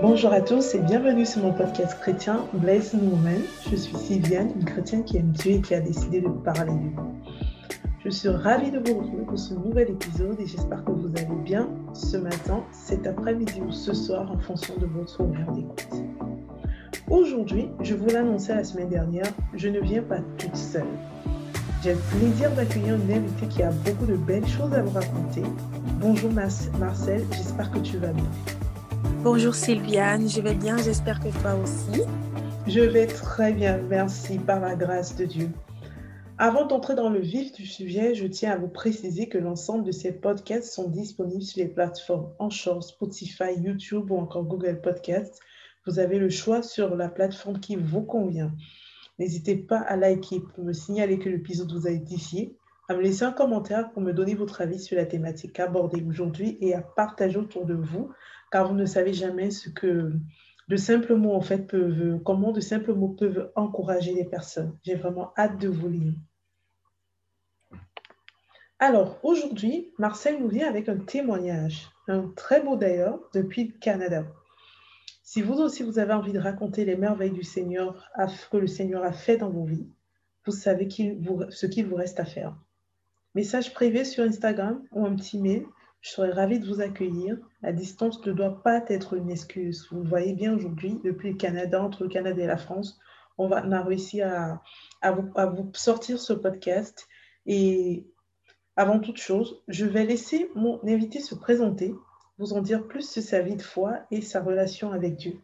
Bonjour à tous et bienvenue sur mon podcast chrétien Bless Woman. Je suis Sylviane, une chrétienne qui aime Dieu et qui a décidé de parler de vous. Je suis ravie de vous retrouver pour ce nouvel épisode et j'espère que vous allez bien ce matin, cet après-midi ou ce soir en fonction de votre horaire d'écoute. Aujourd'hui, je vous l'annonçais la semaine dernière, je ne viens pas toute seule. J'ai le plaisir d'accueillir une invitée qui a beaucoup de belles choses à vous raconter. Bonjour Marcel, j'espère que tu vas bien. Bonjour Sylviane, je vais bien, j'espère que toi aussi. Je vais très bien, merci, par la grâce de Dieu. Avant d'entrer dans le vif du sujet, je tiens à vous préciser que l'ensemble de ces podcasts sont disponibles sur les plateformes Anchor, Spotify, YouTube ou encore Google Podcasts. Vous avez le choix sur la plateforme qui vous convient. N'hésitez pas à liker pour me signaler que l'épisode vous a édifié, à me laisser un commentaire pour me donner votre avis sur la thématique abordée aujourd'hui et à partager autour de vous, car vous ne savez jamais ce que de simples mots en fait peuvent, comment de simples mots peuvent encourager les personnes. J'ai vraiment hâte de vous lire. Alors, aujourd'hui, Marcel nous vient avec un témoignage, un très beau d'ailleurs, depuis le Canada. Si vous aussi, vous avez envie de raconter les merveilles du Seigneur, que le Seigneur a fait dans vos vies, vous savez ce qu'il vous reste à faire. Message privé sur Instagram ou un petit mail, je serais ravie de vous accueillir. La distance ne doit pas être une excuse. Vous le voyez bien aujourd'hui, depuis le Canada, entre le Canada et la France, on, va, a réussi à, vous, à vous sortir ce podcast. Et avant toute chose, je vais laisser mon invité se présenter vous en dire plus sur sa vie de foi et sa relation avec Dieu.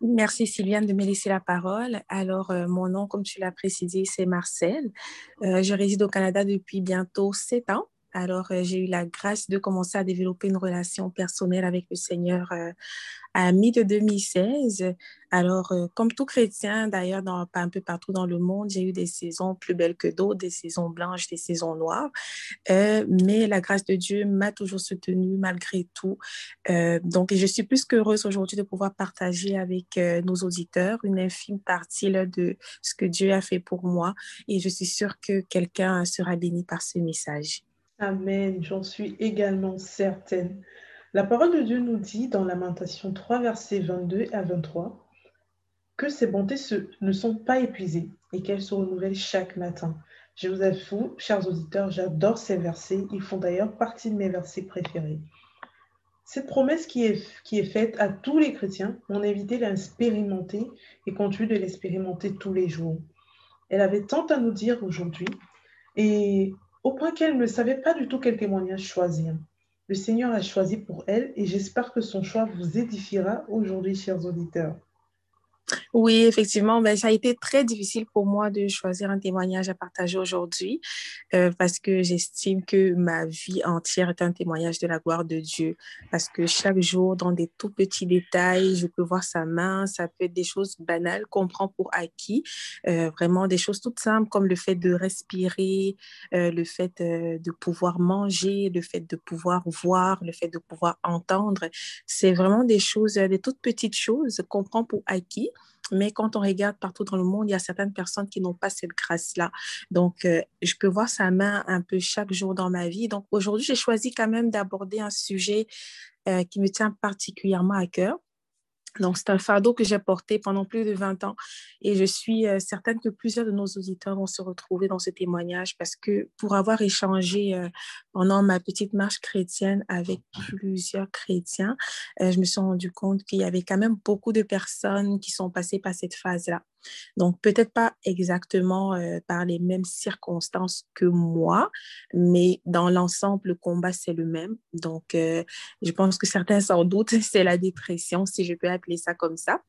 Merci Sylviane de me laisser la parole. Alors, euh, mon nom, comme tu l'as précisé, c'est Marcel. Euh, je réside au Canada depuis bientôt sept ans. Alors, euh, j'ai eu la grâce de commencer à développer une relation personnelle avec le Seigneur euh, à mi-de 2016. Alors, euh, comme tout chrétien, d'ailleurs, un peu partout dans le monde, j'ai eu des saisons plus belles que d'autres, des saisons blanches, des saisons noires. mais la grâce de Dieu m'a toujours soutenue malgré tout. donc, je suis plus qu'heureuse aujourd'hui de pouvoir partager avec nos auditeurs une infime partie de ce que Dieu a fait pour moi. Et je suis sûre que quelqu'un sera béni par ce message. Amen, j'en suis également certaine. La parole de Dieu nous dit dans Lamentation 3, versets 22 à 23, que ses bontés ne sont pas épuisées et qu'elles se renouvellent chaque matin. Je vous avoue, chers auditeurs, j'adore ces versets. Ils font d'ailleurs partie de mes versets préférés. Cette promesse qui est, qui est faite à tous les chrétiens, on évité l'expérimenter et continue de l'expérimenter tous les jours. Elle avait tant à nous dire aujourd'hui et au point qu'elle ne savait pas du tout quel témoignage choisir. Le Seigneur a choisi pour elle et j'espère que son choix vous édifiera aujourd'hui, chers auditeurs. Oui, effectivement, ben, ça a été très difficile pour moi de choisir un témoignage à partager aujourd'hui euh, parce que j'estime que ma vie entière est un témoignage de la gloire de Dieu. Parce que chaque jour, dans des tout petits détails, je peux voir sa main. Ça peut être des choses banales qu'on prend pour acquis, euh, vraiment des choses toutes simples comme le fait de respirer, euh, le fait de pouvoir manger, le fait de pouvoir voir, le fait de pouvoir entendre. C'est vraiment des choses, des toutes petites choses qu'on prend pour acquis mais quand on regarde partout dans le monde, il y a certaines personnes qui n'ont pas cette grâce-là. Donc, euh, je peux voir sa main un peu chaque jour dans ma vie. Donc, aujourd'hui, j'ai choisi quand même d'aborder un sujet euh, qui me tient particulièrement à cœur. Donc, c'est un fardeau que j'ai porté pendant plus de 20 ans et je suis euh, certaine que plusieurs de nos auditeurs vont se retrouver dans ce témoignage parce que pour avoir échangé euh, pendant ma petite marche chrétienne avec plusieurs chrétiens, euh, je me suis rendu compte qu'il y avait quand même beaucoup de personnes qui sont passées par cette phase-là. Donc, peut-être pas exactement euh, par les mêmes circonstances que moi, mais dans l'ensemble, le combat, c'est le même. Donc, euh, je pense que certains sans doute, c'est la dépression, si je peux appeler ça comme ça.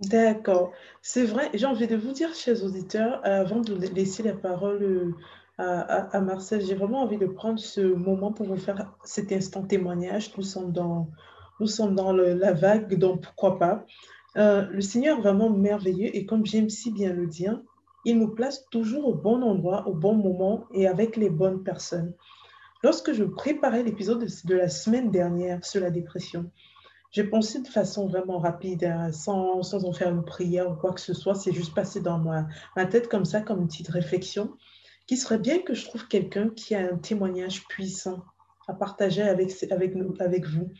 D'accord. C'est vrai, j'ai envie de vous dire, chers auditeurs, avant de laisser la parole euh, à, Marcel, j'ai vraiment envie de prendre ce moment pour vous faire cet instant témoignage. Nous sommes dans, nous sommes dans la vague, donc pourquoi pas. Euh, le Seigneur est vraiment merveilleux et comme j'aime si bien le dire, il nous place toujours au bon endroit, au bon moment et avec les bonnes personnes. Lorsque je préparais l'épisode de, la semaine dernière sur la dépression, j'ai pensé de façon vraiment rapide, hein, sans, sans, en faire une prière ou quoi que ce soit. C'est juste passé dans ma, ma tête comme ça, comme une petite réflexion, qu'il serait bien que je trouve quelqu'un qui a un témoignage puissant à partager avec, avec, avec vous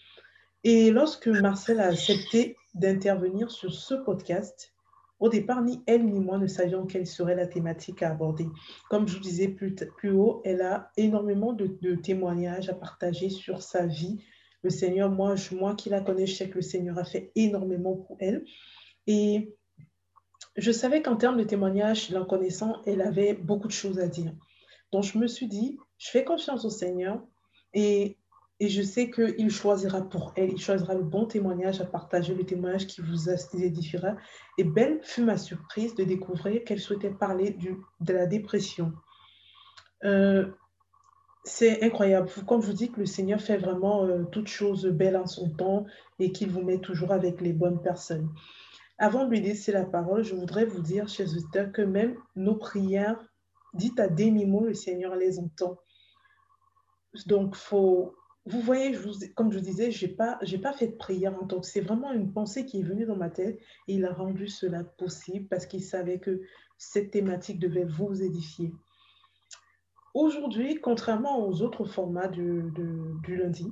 Et lorsque Marcel a accepté d'intervenir sur ce podcast, au départ, ni elle ni moi ne savions quelle serait la thématique à aborder. Comme je vous disais plus, plus haut, elle a énormément de, témoignages à partager sur sa vie. Le Seigneur, moi, moi qui la connais, je sais que le Seigneur a fait énormément pour elle. Et je savais qu'en termes de témoignages, l'en connaissant, elle avait beaucoup de choses à dire. Donc, je me suis dit, je fais confiance au Seigneur et, et je sais qu'il choisira pour elle, il choisira le bon témoignage à partager, le témoignage qui vous édifiera. Et belle fut ma surprise de découvrir qu'elle souhaitait parler de la dépression. Euh, c'est incroyable. Comme je vous dis, que le Seigneur fait vraiment euh, toutes choses belles en son temps et qu'il vous met toujours avec les bonnes personnes. Avant de lui laisser la parole, je voudrais vous dire, chers auditeurs, que même nos prières dites à demi-mot, le Seigneur les entend. Donc, faut, vous voyez, comme je vous disais, je n'ai pas, pas fait de prière en tant que c'est vraiment une pensée qui est venue dans ma tête et il a rendu cela possible parce qu'il savait que cette thématique devait vous édifier. Aujourd'hui, contrairement aux autres formats du lundi,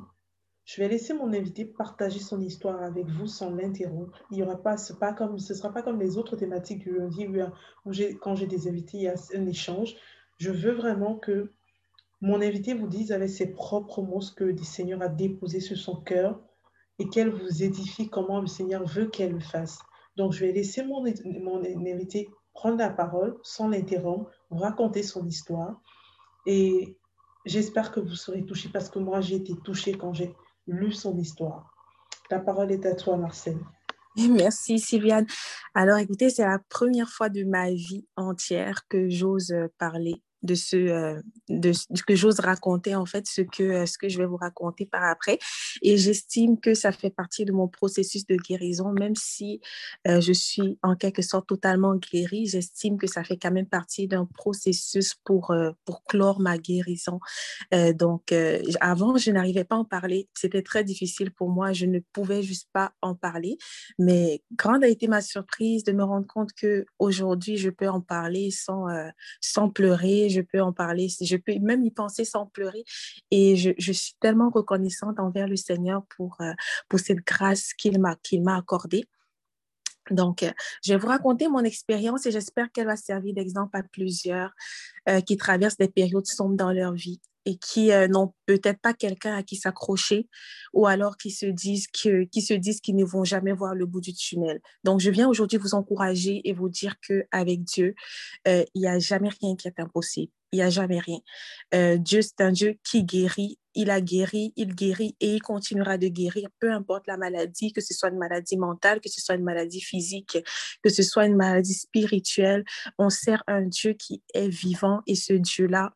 je vais laisser mon invité partager son histoire avec vous sans l'interrompre. Il y aura pas comme, ce ne sera pas comme les autres thématiques du lundi où, quand j'ai des invités, il y a un échange. Je veux vraiment que mon invité vous dise avec ses propres mots ce que le Seigneur a déposé sur son cœur et qu'elle vous édifie comment le Seigneur veut qu'elle le fasse. Donc, je vais laisser mon, mon invité prendre la parole sans l'interrompre, raconter son histoire. Et j'espère que vous serez touchés parce que moi, j'ai été touchée quand j'ai lu son histoire. La parole est à toi, Marcel. Merci, Sylviane. Alors, écoutez, c'est la première fois de ma vie entière que j'ose parler de ce, euh, de que j'ose raconter en fait ce que, euh, ce que je vais vous raconter par après. Et j'estime que ça fait partie de mon processus de guérison, même si euh, je suis en quelque sorte totalement guérie, j'estime que ça fait quand même partie d'un processus pour, pour clore ma guérison. donc, avant, je n'arrivais pas à en parler. C'était très difficile pour moi. Je ne pouvais juste pas en parler. Mais grande a été ma surprise de me rendre compte que aujourd'hui, je peux en parler sans, sans pleurer je peux en parler, je peux même y penser sans pleurer. Et je, suis tellement reconnaissante envers le Seigneur pour, euh, cette grâce qu'il m'a qu'il m'a accordée. Donc, euh, je vais vous raconter mon expérience et j'espère qu'elle va servir d'exemple à plusieurs euh, qui traversent des périodes sombres dans leur vie et qui n'ont peut-être pas quelqu'un à qui s'accrocher ou alors qui se disent que, qui qu'ils ne vont jamais voir le bout du tunnel. Donc, je viens aujourd'hui vous encourager et vous dire que avec Dieu, il n'y a jamais rien qui est impossible. Il n'y a jamais rien. Dieu, c'est un Dieu qui guérit. Il a guéri, il guérit et il continuera de guérir, peu importe la maladie, que ce soit une maladie mentale, que ce soit une maladie physique, que ce soit une maladie spirituelle. On sert un Dieu qui est vivant et ce Dieu-là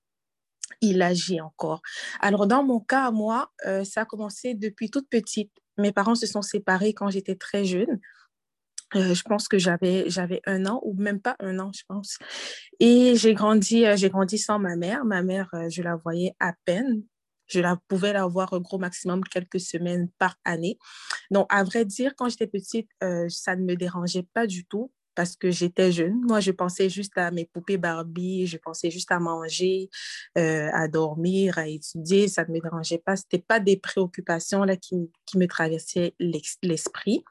il agit encore. Alors, dans mon cas, moi, euh, ça a commencé depuis toute petite. Mes parents se sont séparés quand j'étais très jeune. Euh, je pense que j'avais j'avais un an ou même pas un an, je pense. Et j'ai grandi euh, j'ai grandi sans ma mère. Ma mère, je la voyais à peine. Je la pouvais la voir au gros maximum quelques semaines par année. Donc, à vrai dire, quand j'étais petite, ça ne me dérangeait pas du tout parce que j'étais jeune. Moi, je pensais juste à mes poupées Barbie, je pensais juste à manger, euh, à dormir, à étudier. Ça ne me dérangeait pas. Ce n'était pas des préoccupations là, qui, qui me traversaient l'esprit.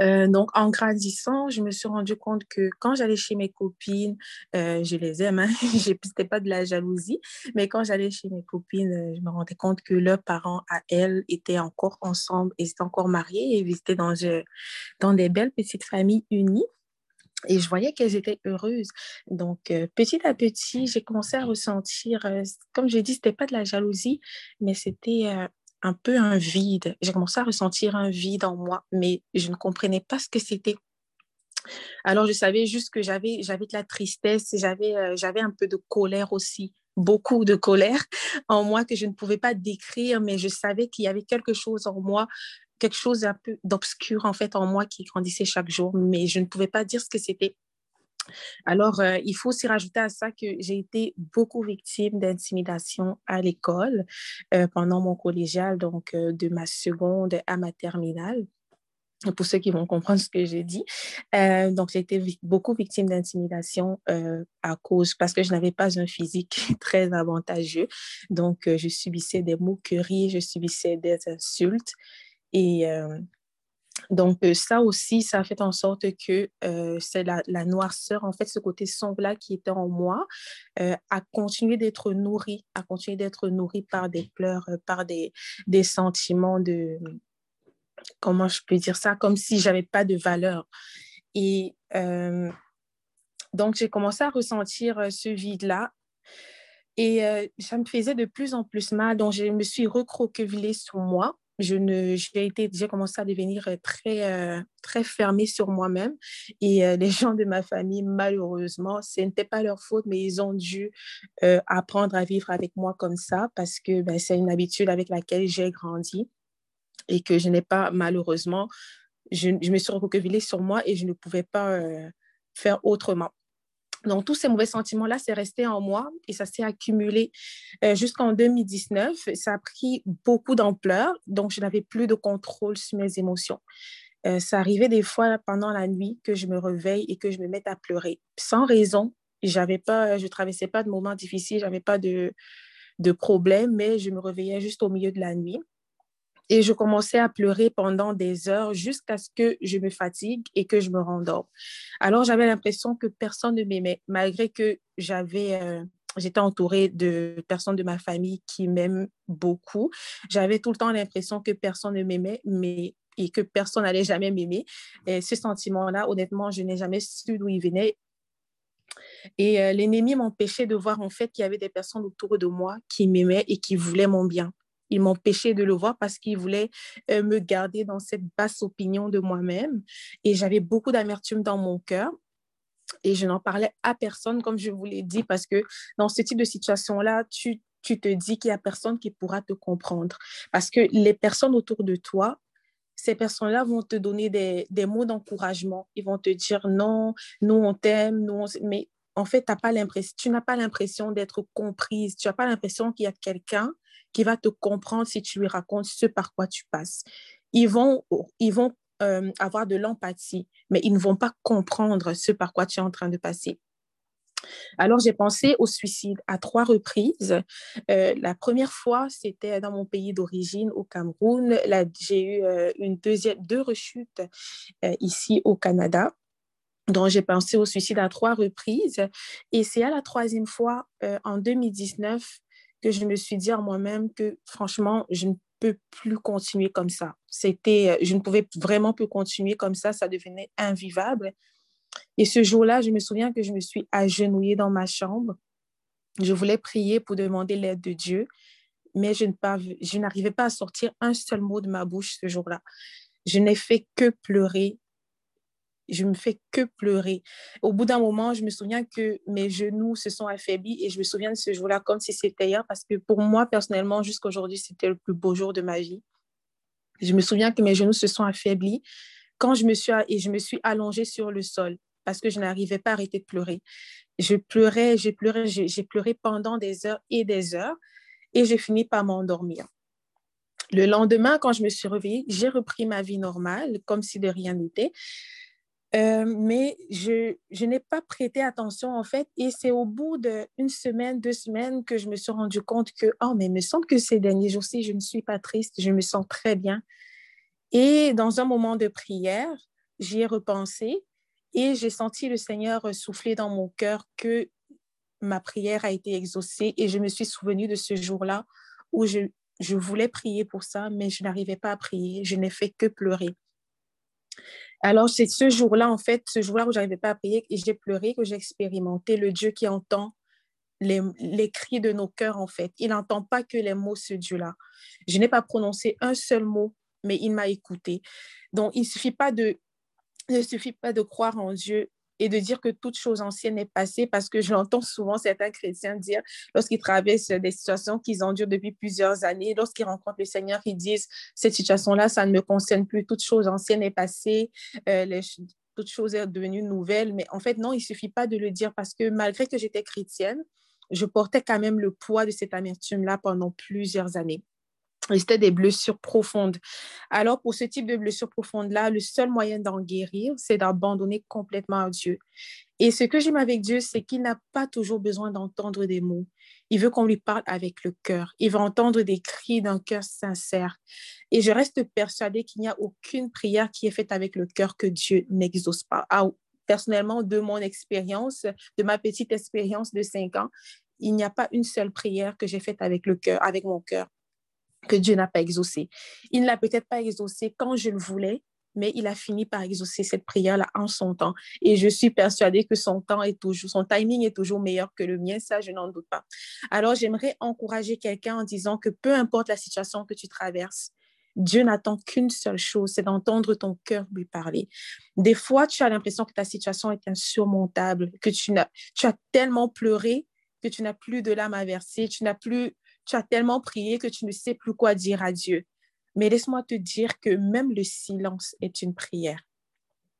Euh, donc, en grandissant, je me suis rendu compte que quand j'allais chez mes copines, euh, je les aime, hein, n'était pas de la jalousie, mais quand j'allais chez mes copines, euh, je me rendais compte que leurs parents à elles étaient encore ensemble et étaient encore mariés et ils étaient dans, des belles petites familles unies. Et je voyais qu'elles étaient heureuses. Donc, petit à petit, j'ai commencé à ressentir, comme j'ai dit, ce n'était pas de la jalousie, mais c'était un peu un vide. J'ai commencé à ressentir un vide en moi, mais je ne comprenais pas ce que c'était. Alors, je savais juste que j'avais, j'avais de la tristesse, j'avais, euh, j'avais un peu de colère aussi, beaucoup de colère en moi que je ne pouvais pas décrire, mais je savais qu'il y avait quelque chose en moi, quelque chose un peu d'obscur en fait en moi qui grandissait chaque jour, mais je ne pouvais pas dire ce que c'était. Alors, euh, il faut aussi rajouter à ça que j'ai été beaucoup victime d'intimidation à l'école euh, pendant mon collégial, donc euh, de ma seconde à ma terminale pour ceux qui vont comprendre ce que j'ai dit. donc, j'ai été beaucoup victime d'intimidation à cause, parce que je n'avais pas un physique très avantageux. Donc, je subissais des moqueries, je subissais des insultes. Et donc, ça aussi, ça a fait en sorte que c'est la, noirceur, en fait, ce côté sombre-là qui était en moi, a continué d'être nourri, a continué d'être nourri par des pleurs, par des, des sentiments de, comment je peux dire ça, comme si j'avais pas de valeur. Et donc, j'ai commencé à ressentir ce vide-là. Et ça me faisait de plus en plus mal. Donc, je me suis recroquevillée sur moi je ne, j'ai été, j'ai commencé à devenir euh, très, euh, très fermée sur moi-même. Et euh, les gens de ma famille, malheureusement, ce n'était pas leur faute, mais ils ont dû apprendre à vivre avec moi comme ça parce que ben, c'est une habitude avec laquelle j'ai grandi et que je n'ai pas, malheureusement, je, me suis recroquevillée sur moi et je ne pouvais pas faire autrement. Donc, tous ces mauvais sentiments-là, c'est resté en moi et ça s'est accumulé euh, jusqu'en 2019. Ça a pris beaucoup d'ampleur, donc je n'avais plus de contrôle sur mes émotions. Euh, ça arrivait des fois pendant la nuit que je me réveille et que je me mette à pleurer sans raison. J'avais pas, je traversais pas de moments difficiles, j'avais pas de, de problème, mais je me réveillais juste au milieu de la nuit. Et je commençais à pleurer pendant des heures jusqu'à ce que je me fatigue et que je me rendorme. Alors, j'avais l'impression que personne ne m'aimait, malgré que j'avais... Euh, j'étais entourée de personnes de ma famille qui m'aiment beaucoup. J'avais tout le temps l'impression que personne ne m'aimait, mais et que personne n'allait jamais m'aimer. Et ce sentiment-là, honnêtement, je n'ai jamais su d'où il venait. Et euh, l'ennemi m'empêchait de voir en fait qu'il y avait des personnes autour de moi qui m'aimaient et qui voulaient mon bien il m'empêchait de le voir parce qu'il voulait euh, me garder dans cette basse opinion de moi-même. Et j'avais beaucoup d'amertume dans mon cœur. Et je n'en parlais à personne, comme je vous l'ai dit, parce que dans ce type de situation-là, tu, tu te dis qu'il n'y a personne qui pourra te comprendre. Parce que les personnes autour de toi, ces personnes-là vont te donner des, des mots d'encouragement. Ils vont te dire non, nous on t'aime, nous mais en fait, as pas tu n'as pas l'impression d'être comprise. Tu n'as pas l'impression qu'il y a quelqu'un qui va te comprendre si tu lui racontes ce par quoi tu passes. Ils vont, ils vont euh, avoir de l'empathie, mais ils ne vont pas comprendre ce par quoi tu es en train de passer. Alors, j'ai pensé au suicide à trois reprises. Euh, la première fois, c'était dans mon pays d'origine, au Cameroun. J'ai eu euh, une deuxième, deux rechutes ici au Canada. Donc, j'ai pensé au suicide à trois reprises. Et c'est à la troisième fois, en 2019, que je me suis dit à moi-même que franchement, je ne peux plus continuer comme ça. C'était, euh, je ne pouvais vraiment plus continuer comme ça, ça devenait invivable. Et ce jour-là, je me souviens que je me suis agenouillée dans ma chambre. Je voulais prier pour demander l'aide de Dieu, mais je, je n'arrivais pas à sortir un seul mot de ma bouche ce jour-là. Je n'ai fait que pleurer je me fais que pleurer. Au bout d'un moment, je me souviens que mes genoux se sont affaiblis et je me souviens de ce jour-là comme si c'était hier parce que pour moi, personnellement, jusqu'à aujourd'hui, c'était le plus beau jour de ma vie. Je me souviens que mes genoux se sont affaiblis quand je me suis, et je me suis allongée sur le sol parce que je n'arrivais pas à arrêter de pleurer. Je pleurais, j'ai pleuré, j'ai pleuré pendant des heures et des heures et j'ai fini par m'endormir. Le lendemain, quand je me suis réveillée, j'ai repris ma vie normale, comme si de rien n'était. Euh, mais je, je n'ai pas prêté attention en fait. Et c'est au bout d'une semaine, deux semaines que je me suis rendu compte que, oh, mais il me semble que ces derniers jours-ci, je ne suis pas triste, je me sens très bien. Et dans un moment de prière, j'y ai repensé et j'ai senti le Seigneur souffler dans mon cœur que ma prière a été exaucée et je me suis souvenue de ce jour-là où je, je voulais prier pour ça, mais je n'arrivais pas à prier. Je n'ai fait que pleurer. Alors, c'est ce jour-là, en fait, ce jour-là où je n'arrivais pas à prier et j'ai pleuré, que j'ai expérimenté le Dieu qui entend les, les, cris de nos cœurs, en fait. Il n'entend pas que les mots, ce Dieu-là. Je n'ai pas prononcé un seul mot, mais il m'a écouté. Donc, il ne suffit pas de, il ne suffit pas de croire en Dieu et de dire que toute chose ancienne est passée parce que j'entends souvent certains chrétiens dire, lorsqu'ils traversent des situations qu'ils endurent depuis plusieurs années, lorsqu'ils rencontrent le Seigneur, ils disent, cette situation-là, ça ne me concerne plus, toute chose ancienne est passée, euh, toute chose est devenue nouvelle. Mais en fait, non, il ne suffit pas de le dire parce que malgré que j'étais chrétienne, je portais quand même le poids de cette amertume-là pendant plusieurs années. C'était des blessures profondes. Alors, pour ce type de blessures profondes-là, le seul moyen d'en guérir, c'est d'abandonner complètement à Dieu. Et ce que j'aime avec Dieu, c'est qu'il n'a pas toujours besoin d'entendre des mots. Il veut qu'on lui parle avec le cœur. Il veut entendre des cris d'un cœur sincère. Et je reste persuadée qu'il n'y a aucune prière qui est faite avec le cœur que Dieu n'exauce pas. Ah, personnellement, de mon expérience, de ma petite expérience de cinq ans, il n'y a pas une seule prière que j'ai faite avec le cœur, avec mon cœur que Dieu n'a pas exaucé. Il ne l'a peut-être pas exaucé quand je le voulais, mais il a fini par exaucer cette prière-là en son temps. Et je suis persuadée que son temps est toujours, son timing est toujours meilleur que le mien, ça, je n'en doute pas. Alors, j'aimerais encourager quelqu'un en disant que peu importe la situation que tu traverses, Dieu n'attend qu'une seule chose, c'est d'entendre ton cœur lui parler. Des fois, tu as l'impression que ta situation est insurmontable, que tu, as, tu as tellement pleuré que tu n'as plus de larmes à verser, tu n'as plus tu as tellement prié que tu ne sais plus quoi dire à Dieu. Mais laisse-moi te dire que même le silence est une prière.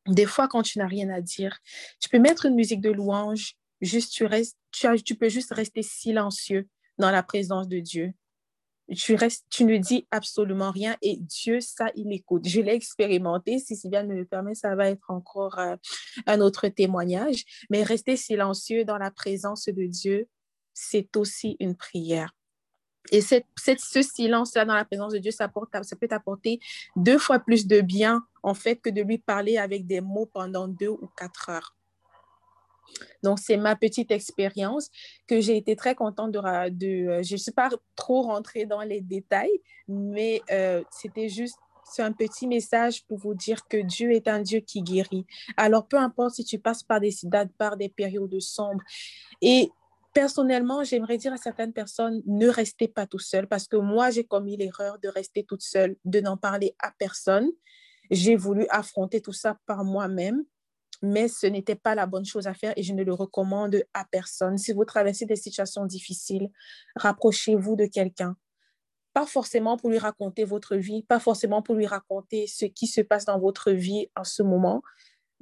Des fois, quand tu n'as rien à dire, tu peux mettre une musique de louange, juste tu, restes, tu, peux juste rester silencieux dans la présence de Dieu. Tu, restes, tu ne dis absolument rien et Dieu, ça, il écoute. Je l'ai expérimenté. Si Sylviane me le permet, ça va être encore euh, un autre témoignage. Mais rester silencieux dans la présence de Dieu, c'est aussi une prière. Et cette, ce silence-là dans la présence de Dieu, ça, peut t'apporter deux fois plus de bien, en fait, que de lui parler avec des mots pendant deux ou quatre heures. Donc, c'est ma petite expérience que j'ai été très contente de... euh, je ne suis pas trop rentrée dans les détails, mais euh, c'était juste un petit message pour vous dire que Dieu est un Dieu qui guérit. Alors, peu importe si tu passes par des, par des périodes sombres. Et Personnellement, j'aimerais dire à certaines personnes, ne restez pas tout seul parce que moi, j'ai commis l'erreur de rester toute seule, de n'en parler à personne. J'ai voulu affronter tout ça par moi-même, mais ce n'était pas la bonne chose à faire et je ne le recommande à personne. Si vous traversez des situations difficiles, rapprochez-vous de quelqu'un. Pas forcément pour lui raconter votre vie, pas forcément pour lui raconter ce qui se passe dans votre vie en ce moment,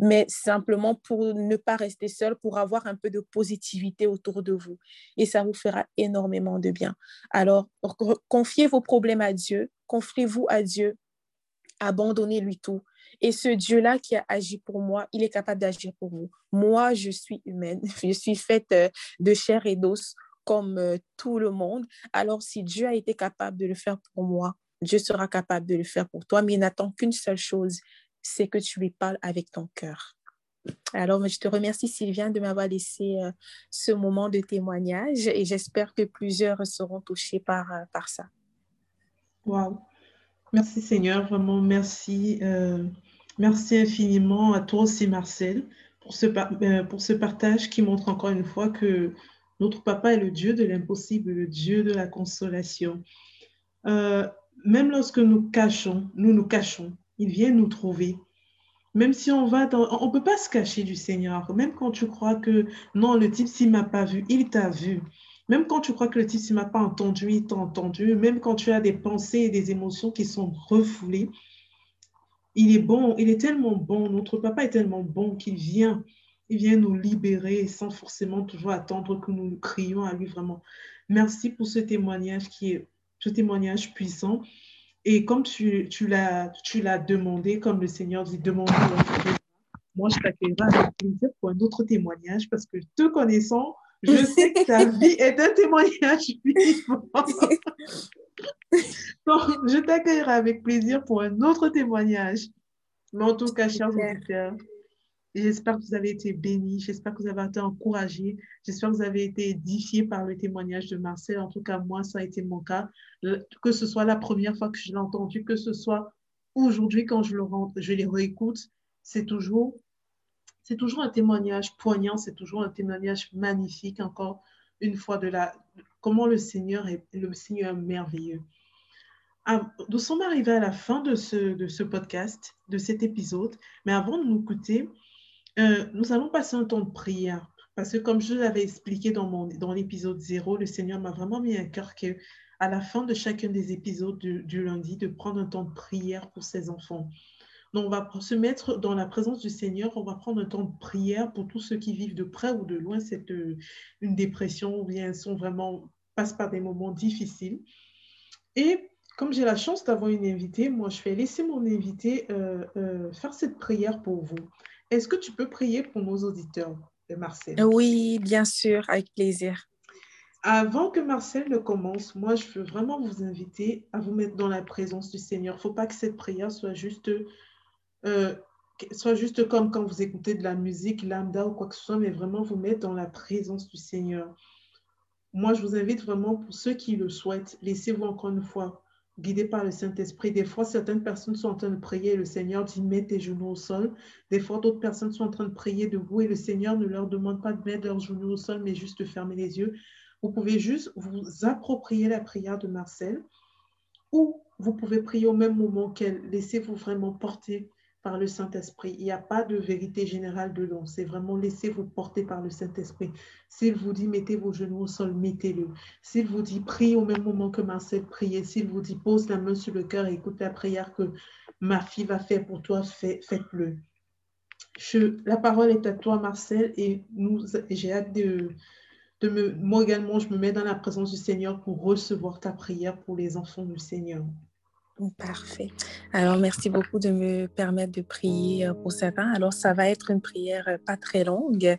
mais simplement pour ne pas rester seul, pour avoir un peu de positivité autour de vous. Et ça vous fera énormément de bien. Alors, confiez vos problèmes à Dieu, confiez-vous à Dieu, abandonnez-lui tout. Et ce Dieu-là qui a agi pour moi, il est capable d'agir pour vous. Moi, je suis humaine, je suis faite euh, de chair et d'os comme euh, tout le monde. Alors, si Dieu a été capable de le faire pour moi, Dieu sera capable de le faire pour toi, mais il n'attend qu'une seule chose, c'est que tu lui parles avec ton cœur. Alors, je te remercie, Sylviane, de m'avoir laissé euh, ce moment de témoignage et j'espère que plusieurs seront touchés par, euh, par ça. Wow. Merci, Seigneur. Vraiment, merci. Euh, merci infiniment à toi aussi, Marcel, pour ce, pour ce partage qui montre encore une fois que notre papa est le Dieu de l'impossible, le Dieu de la consolation. même lorsque nous cachons, nous nous cachons, il vient nous trouver. Même si on va dans... On ne peut pas se cacher du Seigneur. Même quand tu crois que non, le type, s'il m'a pas vu, il t'a vu. Même quand tu crois que le type, s'il m'a pas entendu, il t'a entendu. Même quand tu as des pensées et des émotions qui sont refoulées, il est bon, il est tellement bon. Notre papa est tellement bon qu'il vient, il vient nous libérer sans forcément toujours attendre que nous crions à lui vraiment. Merci pour ce témoignage qui est ce témoignage puissant. Et comme tu, tu l'as demandé, comme le Seigneur dit, demande moi je t'accueillerai avec plaisir pour un autre témoignage parce que te connaissant, je sais que ta vie est un témoignage vivant. Donc, je t'accueillerai avec plaisir pour un autre témoignage. Mais en tout cas, chers auditeurs, J'espère que vous avez été bénis, j'espère que vous avez été encouragés, j'espère que vous avez été édifiés par le témoignage de Marcel. En tout cas, moi, ça a été mon cas. Que ce soit la première fois que je l'ai entendu, que ce soit aujourd'hui quand je, le, je les réécoute, c'est toujours, toujours un témoignage poignant, c'est toujours un témoignage magnifique, encore une fois, de la, comment le Seigneur est le Seigneur merveilleux. Nous sommes arrivés à la fin de ce, de ce podcast, de cet épisode, mais avant de nous écouter, euh, nous allons passer un temps de prière. Parce que comme je l'avais expliqué dans, dans l'épisode 0, le Seigneur m'a vraiment mis à cœur que à la fin de chacun des épisodes du, lundi, de prendre un temps de prière pour ses enfants. Donc, on va se mettre dans la présence du Seigneur, on va prendre un temps de prière pour tous ceux qui vivent de près ou de loin cette, euh, une dépression ou bien sont vraiment, passent par des moments difficiles. Et comme j'ai la chance d'avoir une invitée, moi, je vais laisser mon invité euh, faire cette prière pour vous. Est-ce que tu peux prier pour nos auditeurs, Marcel? Oui, bien sûr, avec plaisir. Avant que Marcel ne commence, moi, je veux vraiment vous inviter à vous mettre dans la présence du Seigneur. Il ne faut pas que cette prière soit juste, euh, soit juste comme quand vous écoutez de la musique, lambda ou quoi que ce soit, mais vraiment vous mettre dans la présence du Seigneur. Moi, je vous invite vraiment, pour ceux qui le souhaitent, laissez-vous encore une fois guidé par le Saint-Esprit. Des fois, certaines personnes sont en train de prier et le Seigneur dit mets tes genoux au sol. Des fois, d'autres personnes sont en train de prier debout et le Seigneur ne leur demande pas de mettre leurs genoux au sol, mais juste de fermer les yeux. Vous pouvez juste vous approprier la prière de Marcel ou vous pouvez prier au même moment qu'elle. Laissez-vous vraiment porter par le Saint-Esprit. Il n'y a pas de vérité générale dedans. C'est vraiment laissez-vous porter par le Saint-Esprit. S'il vous dit mettez vos genoux au sol, mettez-le. S'il vous dit prie au même moment que Marcel priait, s'il vous dit pose la main sur le cœur et écoute la prière que ma fille va faire pour toi, faites-le. la parole est à toi, Marcel, et j'ai hâte de, de me, moi également, je me mets dans la présence du Seigneur pour recevoir ta prière pour les enfants du Seigneur. Parfait. Alors, merci beaucoup de me permettre de prier euh, pour certains. Alors, ça va être une prière euh, pas très longue.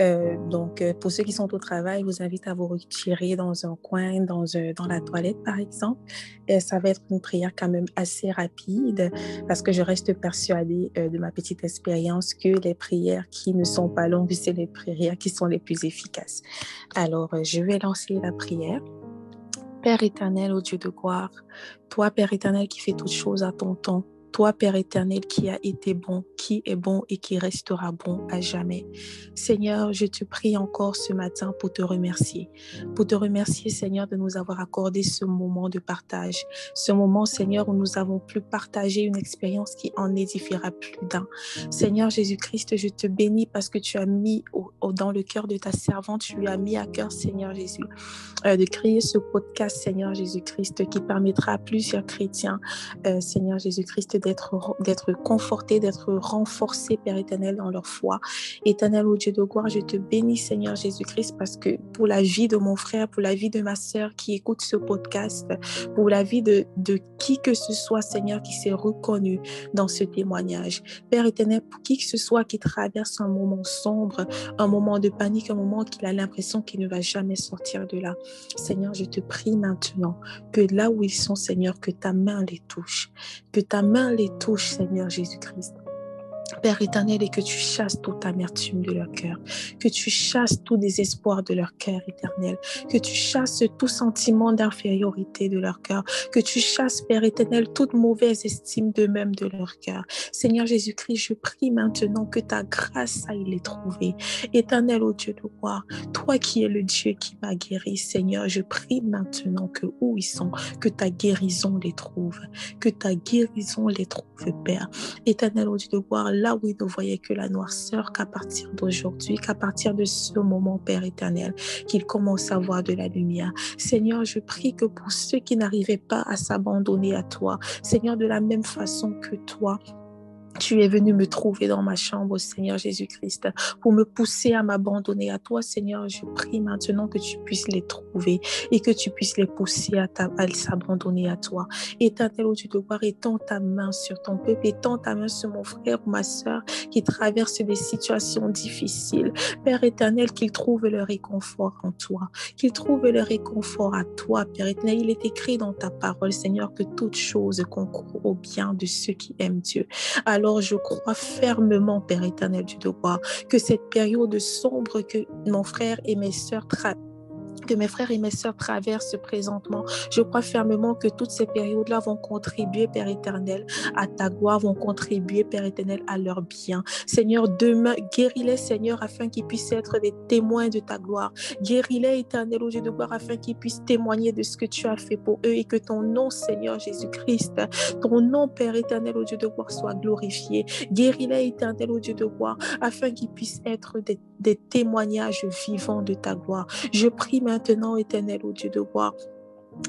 Euh, donc, pour ceux qui sont au travail, je vous invite à vous retirer dans un coin, dans, dans la toilette, par exemple. Et ça va être une prière quand même assez rapide parce que je reste persuadée de ma petite expérience que les prières qui ne sont pas longues, c'est les prières qui sont les plus efficaces. Alors, je vais lancer la prière. Père éternel, au Dieu de gloire, toi, Père éternel, qui fais toutes choses à ton temps, toi, Père éternel, qui a été bon, qui est bon et qui restera bon à jamais. Seigneur, je te prie encore ce matin pour te remercier. Pour te remercier, Seigneur, de nous avoir accordé ce moment de partage. Ce moment, Seigneur, où nous avons pu partager une expérience qui en édifiera plus d'un. Seigneur Jésus-Christ, je te bénis parce que tu as mis dans le cœur de ta servante, tu lui as mis à cœur, Seigneur Jésus, euh, de créer ce podcast, Seigneur Jésus-Christ, qui permettra à plusieurs chrétiens, euh, Seigneur Jésus-Christ, d'être confortés, d'être renforcés, Père éternel, dans leur foi. Éternel, au Dieu de gloire, je te bénis, Seigneur Jésus-Christ, parce que pour la vie de mon frère, pour la vie de ma sœur qui écoute ce podcast, pour la vie de, de qui que ce soit, Seigneur, qui s'est reconnu dans ce témoignage. Père éternel, pour qui que ce soit qui traverse un moment sombre, un moment de panique, un moment qu'il a l'impression qu'il ne va jamais sortir de là. Seigneur, je te prie maintenant que là où ils sont, Seigneur, que ta main les touche, que ta main les touche, Seigneur Jésus-Christ. Père éternel, et que tu chasses toute amertume de leur cœur, que tu chasses tout désespoir de leur cœur éternel, que tu chasses tout sentiment d'infériorité de leur cœur, que tu chasses, Père éternel, toute mauvaise estime d'eux-mêmes de leur cœur. Seigneur Jésus-Christ, je prie maintenant que ta grâce aille les trouver. Éternel, ô Dieu de gloire, toi qui es le Dieu qui m'a guéri, Seigneur, je prie maintenant que où ils sont, que ta guérison les trouve, que ta guérison les trouve, Père. Éternel, ô Dieu de gloire, là où ils ne voyaient que la noirceur, qu'à partir d'aujourd'hui, qu'à partir de ce moment, Père éternel, qu'ils commencent à voir de la lumière. Seigneur, je prie que pour ceux qui n'arrivaient pas à s'abandonner à toi, Seigneur, de la même façon que toi, tu es venu me trouver dans ma chambre, Seigneur Jésus-Christ, pour me pousser à m'abandonner à toi, Seigneur. Je prie maintenant que tu puisses les trouver et que tu puisses les pousser à, s'abandonner à toi. Éternel, au Dieu de gloire, étends ta main sur ton peuple, étends ta main sur mon frère ou ma soeur qui traverse des situations difficiles. Père éternel, qu'ils trouvent le réconfort en toi, qu'ils trouvent le réconfort à toi, Père éternel. Il est écrit dans ta parole, Seigneur, que toute chose concourt au bien de ceux qui aiment Dieu. Alors je crois fermement, Père éternel du devoir, que cette période sombre que mon frère et mes sœurs traversent, que mes frères et mes sœurs traversent présentement. Je crois fermement que toutes ces périodes-là vont contribuer, Père éternel, à ta gloire, vont contribuer, Père éternel, à leur bien. Seigneur, demain, guéris-les, Seigneur, afin qu'ils puissent être des témoins de ta gloire. Guéris-les, éternel, au Dieu de gloire, afin qu'ils puissent témoigner de ce que tu as fait pour eux et que ton nom, Seigneur Jésus-Christ, ton nom, Père éternel, au Dieu de gloire, soit glorifié. Guéris-les, éternel, au Dieu de gloire, afin qu'ils puissent être des, témoignages vivants de ta gloire. Je prie maintenant, éternel, au Dieu de gloire,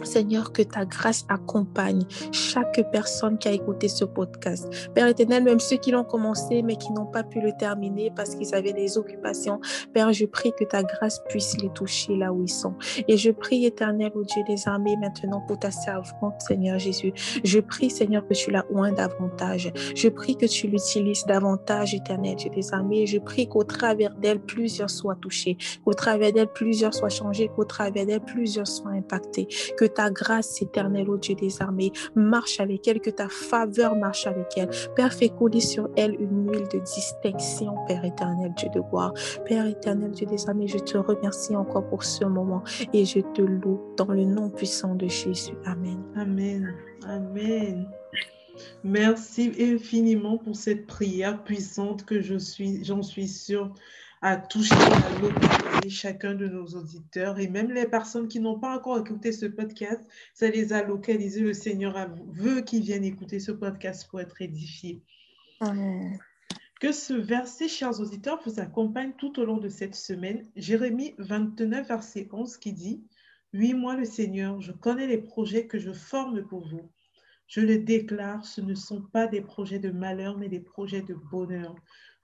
Seigneur, que ta grâce accompagne chaque personne qui a écouté ce podcast. Père éternel, même ceux qui l'ont commencé mais qui n'ont pas pu le terminer parce qu'ils avaient des occupations. Père, je prie que ta grâce puisse les toucher là où ils sont. Et je prie, éternel, au Dieu des armées, maintenant pour ta servante, Seigneur Jésus. Je prie, Seigneur, que tu la oins davantage. Je prie que tu l'utilises davantage, éternel, Dieu des armées. Je prie qu'au travers d'elle, plusieurs soient touchés, qu'au travers d'elle, plusieurs soient changés, qu'au travers d'elle, plusieurs soient impactés. Que ta grâce éternelle, au Dieu des armées, marche avec elle, que ta faveur marche avec elle. Père, fais couler sur elle une huile de distinction, Père éternel, Dieu de gloire. Père éternel, Dieu des armées, je te remercie encore pour ce moment et je te loue dans le nom puissant de Jésus. Amen. Amen. Amen. Merci infiniment pour cette prière puissante que je suis, j'en suis sûre, à toucher, à localiser chacun de nos auditeurs et même les personnes qui n'ont pas encore écouté ce podcast, ça les a localisés. Le Seigneur veut qu'ils viennent écouter ce podcast pour être édifiés. Amen. Que ce verset, chers auditeurs, vous accompagne tout au long de cette semaine. Jérémie 29, verset 11 qui dit, Oui, moi le Seigneur, je connais les projets que je forme pour vous. Je le déclare, ce ne sont pas des projets de malheur, mais des projets de bonheur.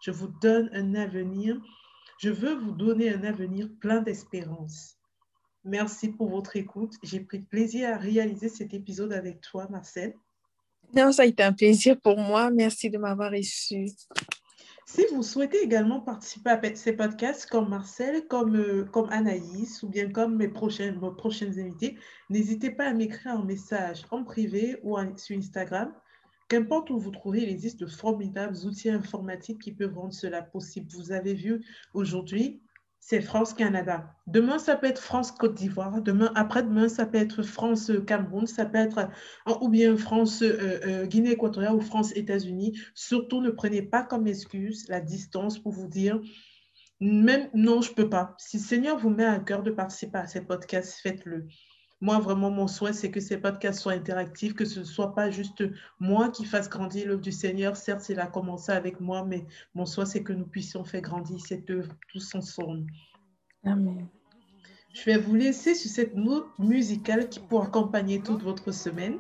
Je vous donne un avenir je veux vous donner un avenir plein d'espérance. Merci pour votre écoute. J'ai pris plaisir à réaliser cet épisode avec toi, Marcel. Non, ça a été un plaisir pour moi. Merci de m'avoir reçu. Si vous souhaitez également participer à ces podcasts comme Marcel, comme, euh, comme Anaïs ou bien comme mes prochaines, vos prochaines invités, n'hésitez pas à m'écrire un message en privé ou sur Instagram Qu'importe où vous trouvez, il existe de formidables outils informatiques qui peuvent rendre cela possible. Vous avez vu aujourd'hui, c'est France-Canada. Demain, ça peut être France-Côte d'Ivoire. Demain, après-demain, ça peut être France-Cameroun. Ça peut être ou bien France-Guinée euh, euh, équatoriale ou France-États-Unis. Surtout, ne prenez pas comme excuse la distance pour vous dire même non, je ne peux pas. Si le Seigneur vous met à cœur de participer à ces podcasts, faites-le. Moi, vraiment, mon souhait, c'est que ces podcasts soient interactifs, que ce ne soit pas juste moi qui fasse grandir l'œuvre du Seigneur. Certes, il a commencé avec moi, mais mon souhait, c'est que nous puissions faire grandir cette œuvre tous ensemble. Amen. Je vais vous laisser sur cette note musicale qui pourra accompagner toute votre semaine.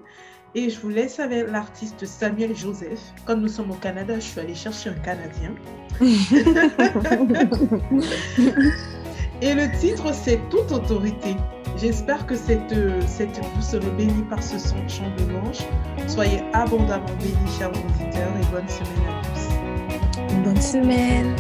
Et je vous laisse avec l'artiste Samuel Joseph. Comme nous sommes au Canada, je suis allée chercher un Canadien. Et le titre, c'est Toute autorité. J'espère que cette, cette, vous serez bénis par ce son chant de manche. Soyez abondamment bénis, chers auditeurs, et bonne semaine à tous. Bonne semaine.